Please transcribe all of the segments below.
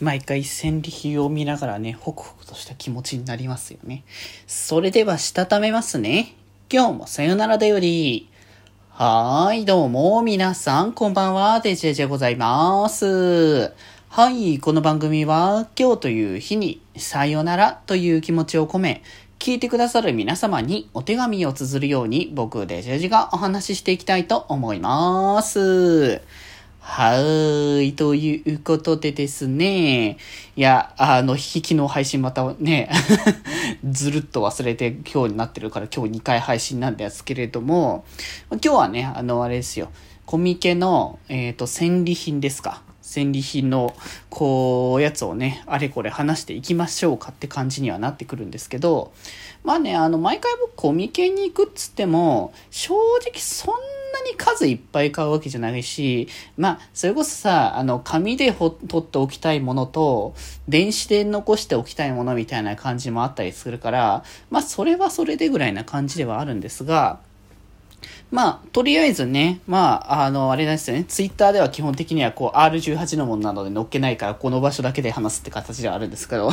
毎回戦利品を見ながらね、ホクホクとした気持ちになりますよね。それでは、したためますね。今日もさよならだより。はーい、どうも、皆さん、こんばんは、デジェジェございます。はい、この番組は、今日という日に、さよならという気持ちを込め、聞いてくださる皆様にお手紙を綴るように、僕、デジェジがお話ししていきたいと思います。はーい。ということでですね。いや、あの、引きの配信またね、ずるっと忘れて今日になってるから今日2回配信なんですけれども、今日はね、あの、あれですよ。コミケの、えっ、ー、と、戦利品ですか。戦利品の、こう、やつをね、あれこれ話していきましょうかって感じにはなってくるんですけど、まあね、あの、毎回僕コミケに行くっつっても、正直そんななに数いっぱい買うわけじゃないし、まあ、それこそさ、あの、紙で取っておきたいものと、電子で残しておきたいものみたいな感じもあったりするから、まあ、それはそれでぐらいな感じではあるんですが、まあ、とりあえずね、まあ、あの、あれですよね、ツイッターでは基本的にはこう R18 のものなので載っけないから、この場所だけで話すって形ではあるんですけど。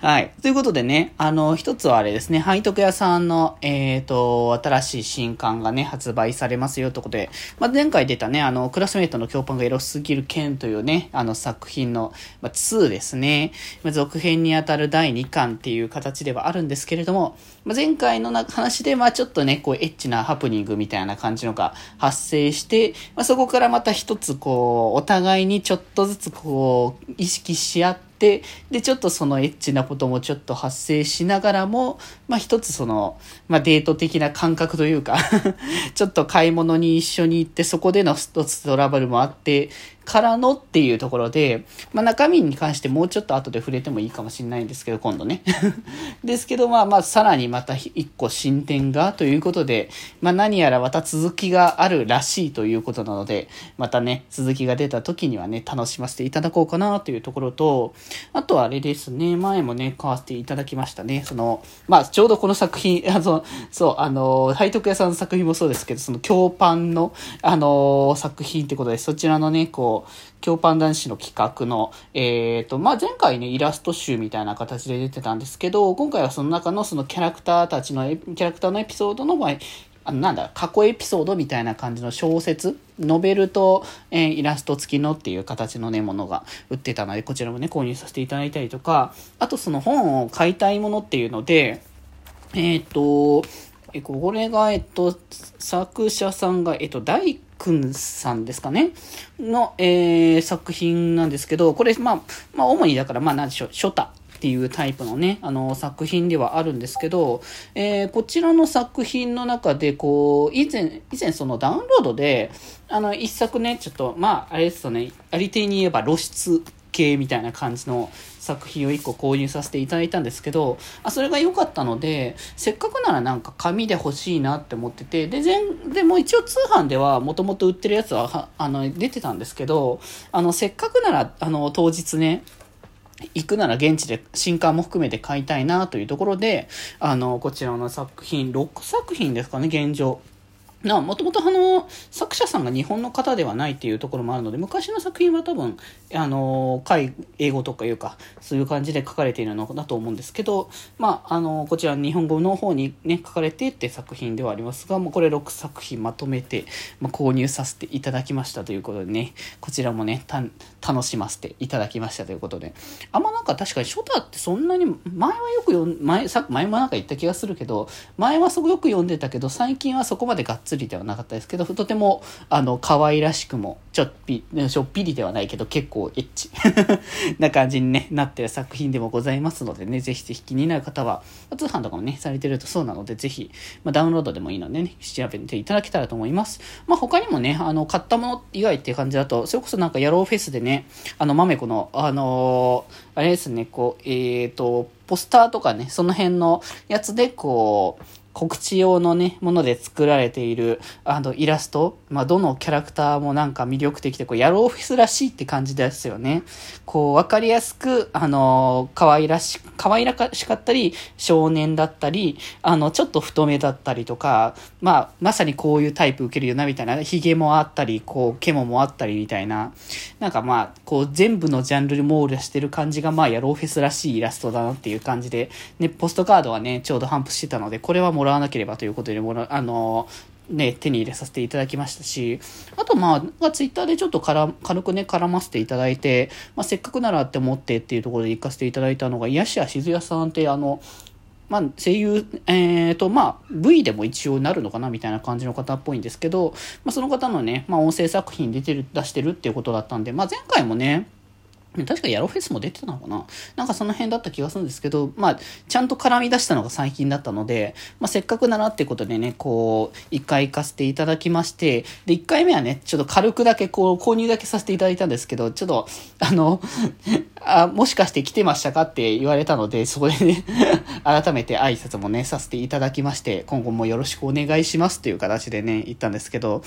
はい。ということでね、あの、一つはあれですね、背徳屋さんの、えっ、ー、と、新しい新刊がね、発売されますよということで、まあ、前回出たね、あの、クラスメイトの教パンがエロすぎる剣というね、あの作品の、まあ、2ですね、まあ、続編にあたる第2巻っていう形ではあるんですけれども、まあ、前回の話で、まあ、ちょっとね、こう、エッチなハプニングみたいな感じのが発生して、まあ、そこからまた一つ、こう、お互いにちょっとずつ、こう、意識し合って、で、で、ちょっとそのエッチなこともちょっと発生しながらも、まあ一つその、まあデート的な感覚というか ちょっと買い物に一緒に行ってそこでの一つトラブルもあって、からのっていうところで、まあ中身に関してもうちょっと後で触れてもいいかもしれないんですけど、今度ね。ですけど、まあまあさらにまた一個進展がということで、まあ何やらまた続きがあるらしいということなので、またね、続きが出た時にはね、楽しませていただこうかなというところと、あとはあれですね、前もね、買わせていただきましたね。その、まあちょうどこの作品、あの、そう、あの、背徳屋さんの作品もそうですけど、その京パンの、あの、作品ってことで、そちらのね、こう、京パン男子の企画の、えっ、ー、と、まあ、前回ね、イラスト集みたいな形で出てたんですけど、今回はその中のそのキャラクターたちの、キャラクターのエピソードの、まあ、あのなんだ、過去エピソードみたいな感じの小説、ノベルと、えー、イラスト付きのっていう形のね、ものが売ってたので、こちらもね、購入させていただいたりとか、あとその本を買いたいものっていうので、えっ、と、え、これが、えっと、作者さんが、えっと、大君さんですかね？の、えー、作品なんですけど、これ、まあ、まあ、主にだから、まあ、なんでしょう、初太。っていうタイプのね、あの、作品ではあるんですけど、えー、こちらの作品の中で、こう、以前、以前そのダウンロードで、あの、一作ね、ちょっと、まあ、あれですとね、ありていに言えば露出系みたいな感じの作品を1個購入させていただいたんですけど、あ、それが良かったので、せっかくならなんか紙で欲しいなって思ってて、で、全、でも一応通販ではもともと売ってるやつは、あの、出てたんですけど、あの、せっかくなら、あの、当日ね、行くなら現地で新刊も含めて買いたいなというところで、あの、こちらの作品、6作品ですかね、現状。もともとあの、作者さんが日本の方ではないっていうところもあるので、昔の作品は多分、あの、海、英語とかいうか、そういう感じで書かれているのだと思うんですけど、まあ、あの、こちら日本語の方にね、書かれてって作品ではありますが、もうこれ6作品まとめて、まあ、購入させていただきましたということでね、こちらもね、た、楽しませていただきましたということで、あんまなんか確かに初太ってそんなに、前はよく読ん、前、前もなんか言った気がするけど、前はすごく読んでたけど、最近はそこまでがっつりではなかったですけど、とても、あの、可愛らしくも、ちょっぴ、ちょっぴりではないけど、結構エッチ な感じに、ね、なってる作品でもございますのでね、ぜひぜひ気になる方は、通販とかもね、されてるとそうなので、ぜひ、まあ、ダウンロードでもいいのでね、調べていただけたらと思います。まあ、他にもね、あの、買ったもの以外っていう感じだと、それこそなんか、野郎フェスでね、あの、豆子の、あのー、あれですね、こう、えっ、ー、と、ポスターとかね、その辺のやつで、こう、告知用のね、もので作られている、あの、イラスト、まあ、どのキャラクターもなんか魅力的で、こう、ヤローフェスらしいって感じですよね。こう、わかりやすく、あの、可愛らし、可愛らしかったり、少年だったり、あの、ちょっと太めだったりとか、まあ、まさにこういうタイプ受けるよな、みたいな、髭もあったり、こう、毛ももあったり、みたいな、なんかまあ、こう、全部のジャンルに網羅してる感じが、まあ、ヤローフェスらしいイラストだなっていう感じで、ね、ポストカードはね、ちょうど反布してたので、これはもらわなければということで、もら、あの、ね、手に入れさせていただきましたし、あとまあ、ツイッターでちょっとから軽くね、絡ませていただいて、まあ、せっかくならって思ってっていうところで行かせていただいたのが、癒しやしずやさんってあの、まあ、声優、えーと、まあ、V でも一応なるのかなみたいな感じの方っぽいんですけど、まあ、その方のね、まあ、音声作品出てる、出してるっていうことだったんで、まあ、前回もね、確かヤロフェスも出てたのかな。なんかその辺だった気がするんですけど、まあ、ちゃんと絡み出したのが最近だったので、まあ、せっかくならってことでね、こう、一回行かせていただきまして、で、一回目はね、ちょっと軽くだけこう、購入だけさせていただいたんですけど、ちょっと、あの、あ、もしかして来てましたかって言われたので、そこでね、改めて挨拶もね、させていただきまして、今後もよろしくお願いしますっていう形でね、言ったんですけど、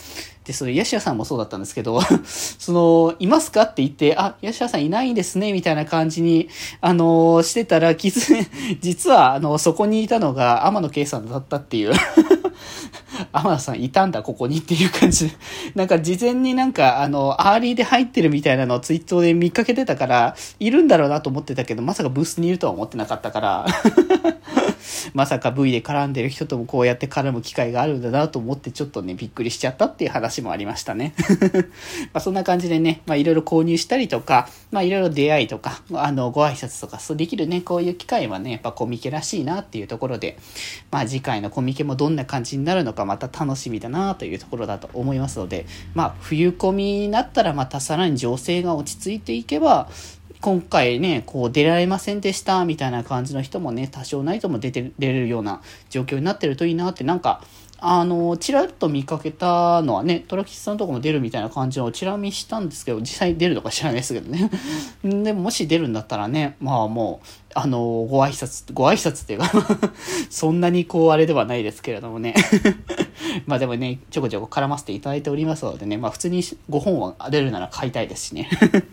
で、その、ヤシヤさんもそうだったんですけど、その、いますかって言って、あ、ヤシヤさんいないですね、みたいな感じに、あのしてたら、気づ、実は、あの、そこにいたのが天野圭さんだったっていう 天野さんいたんだ、ここにっていう感じで。なんか事前になんか、あの、アーリーで入ってるみたいなのをツイートで見かけてたから、いるんだろうなと思ってたけど、まさかブースにいるとは思ってなかったからまさか V で絡んでる人ともこうやって絡む機会があるんだなと思ってちょっとね、びっくりしちゃったっていう話もありましたね。まそんな感じでね、まあいろいろ購入したりとか、まあいろいろ出会いとか、あの、ご挨拶とか、そうできるね、こういう機会はね、やっぱコミケらしいなっていうところで、まあ次回のコミケもどんな感じになるのかまた楽しみだなというところだと思いますので、まあ冬コミになったらまたさらに情勢が落ち着いていけば、今回ね、こう出られませんでしたみたいな感じの人もね、多少ないとも出て、出れるような状況になってるといいなって、なんか、あの、ちらっと見かけたのはね、トラキスさんとかも出るみたいな感じのチラ見したんですけど、実際出るのか知らないですけどね。でももし出るんだったらね、まあもう、あの、ご挨拶、ご挨拶っていうか そんなにこうあれではないですけれどもね まあでもね、ちょこちょこ絡ませていただいておりますのでね、まあ普通に5本は出るなら買いたいですしね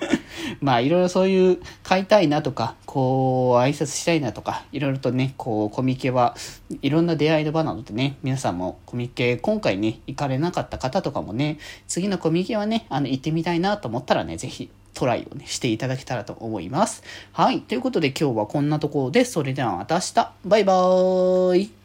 まあいろいろそういう買いたいなとか、こう挨拶したいなとか、いろいろとね、こうコミケはいろんな出会いの場なのでね、皆さんもコミケ今回ね、行かれなかった方とかもね、次のコミケはね、あの行ってみたいなと思ったらね、ぜひトライをね、していただけたらと思います。はい。ということで今日はこんなところで、それではまた明日。バイバーイ。